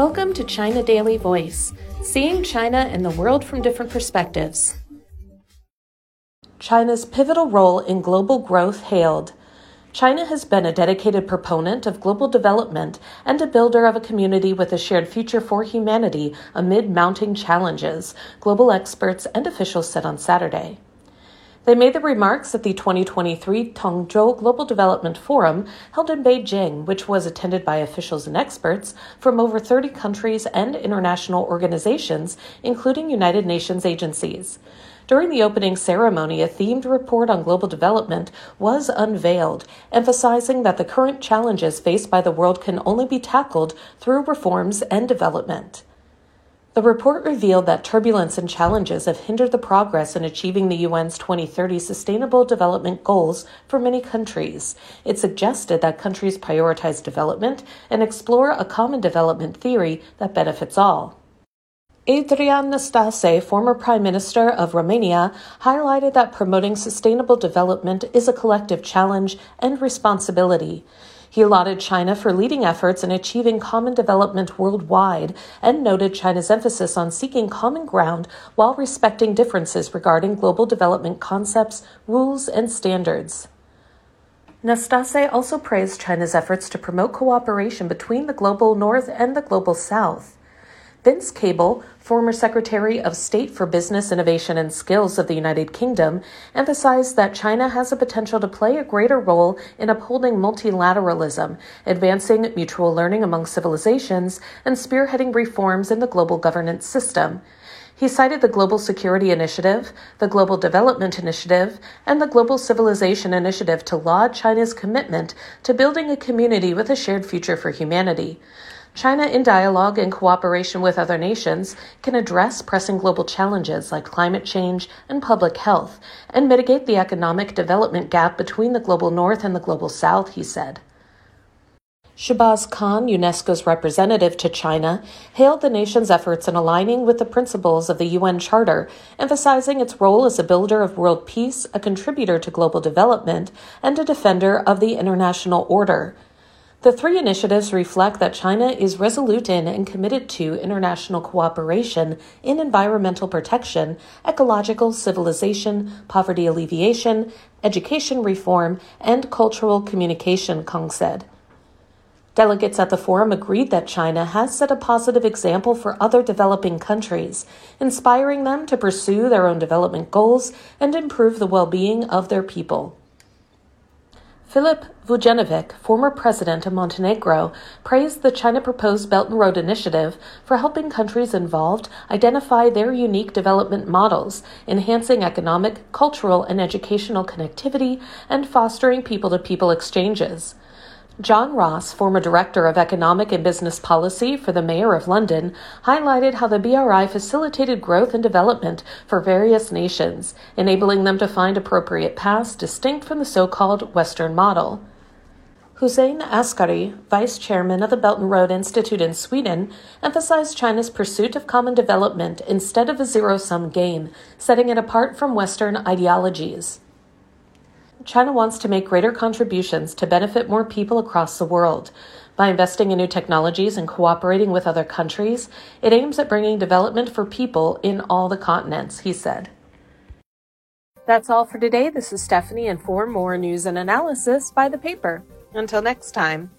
Welcome to China Daily Voice, seeing China and the world from different perspectives. China's pivotal role in global growth hailed. China has been a dedicated proponent of global development and a builder of a community with a shared future for humanity amid mounting challenges, global experts and officials said on Saturday. They made the remarks at the 2023 Tongzhou Global Development Forum held in Beijing, which was attended by officials and experts from over 30 countries and international organizations, including United Nations agencies. During the opening ceremony, a themed report on global development was unveiled, emphasizing that the current challenges faced by the world can only be tackled through reforms and development. The report revealed that turbulence and challenges have hindered the progress in achieving the UN's 2030 Sustainable Development Goals for many countries. It suggested that countries prioritize development and explore a common development theory that benefits all. Adrian Năstase, former Prime Minister of Romania, highlighted that promoting sustainable development is a collective challenge and responsibility. He lauded China for leading efforts in achieving common development worldwide and noted China's emphasis on seeking common ground while respecting differences regarding global development concepts, rules, and standards. Năstase also praised China's efforts to promote cooperation between the global north and the global south. Vince Cable, former Secretary of State for Business, Innovation and Skills of the United Kingdom, emphasized that China has a potential to play a greater role in upholding multilateralism, advancing mutual learning among civilizations, and spearheading reforms in the global governance system. He cited the Global Security Initiative, the Global Development Initiative, and the Global Civilization Initiative to laud China's commitment to building a community with a shared future for humanity. China, in dialogue and cooperation with other nations, can address pressing global challenges like climate change and public health and mitigate the economic development gap between the global north and the global south, he said. Shahbaz Khan, UNESCO's representative to China, hailed the nation's efforts in aligning with the principles of the UN Charter, emphasizing its role as a builder of world peace, a contributor to global development, and a defender of the international order. The three initiatives reflect that China is resolute in and committed to international cooperation in environmental protection, ecological civilization, poverty alleviation, education reform, and cultural communication, Khan said. Delegates at the forum agreed that China has set a positive example for other developing countries, inspiring them to pursue their own development goals and improve the well being of their people. Filip Vujanovic, former president of Montenegro, praised the China proposed Belt and Road Initiative for helping countries involved identify their unique development models, enhancing economic, cultural, and educational connectivity, and fostering people to people exchanges. John Ross, former Director of Economic and Business Policy for the Mayor of London, highlighted how the BRI facilitated growth and development for various nations, enabling them to find appropriate paths distinct from the so called Western model. Hossein Askari, vice chairman of the Belt and Road Institute in Sweden, emphasized China's pursuit of common development instead of a zero sum game, setting it apart from Western ideologies. China wants to make greater contributions to benefit more people across the world. By investing in new technologies and cooperating with other countries, it aims at bringing development for people in all the continents, he said. That's all for today. This is Stephanie, and for more news and analysis, buy the paper. Until next time.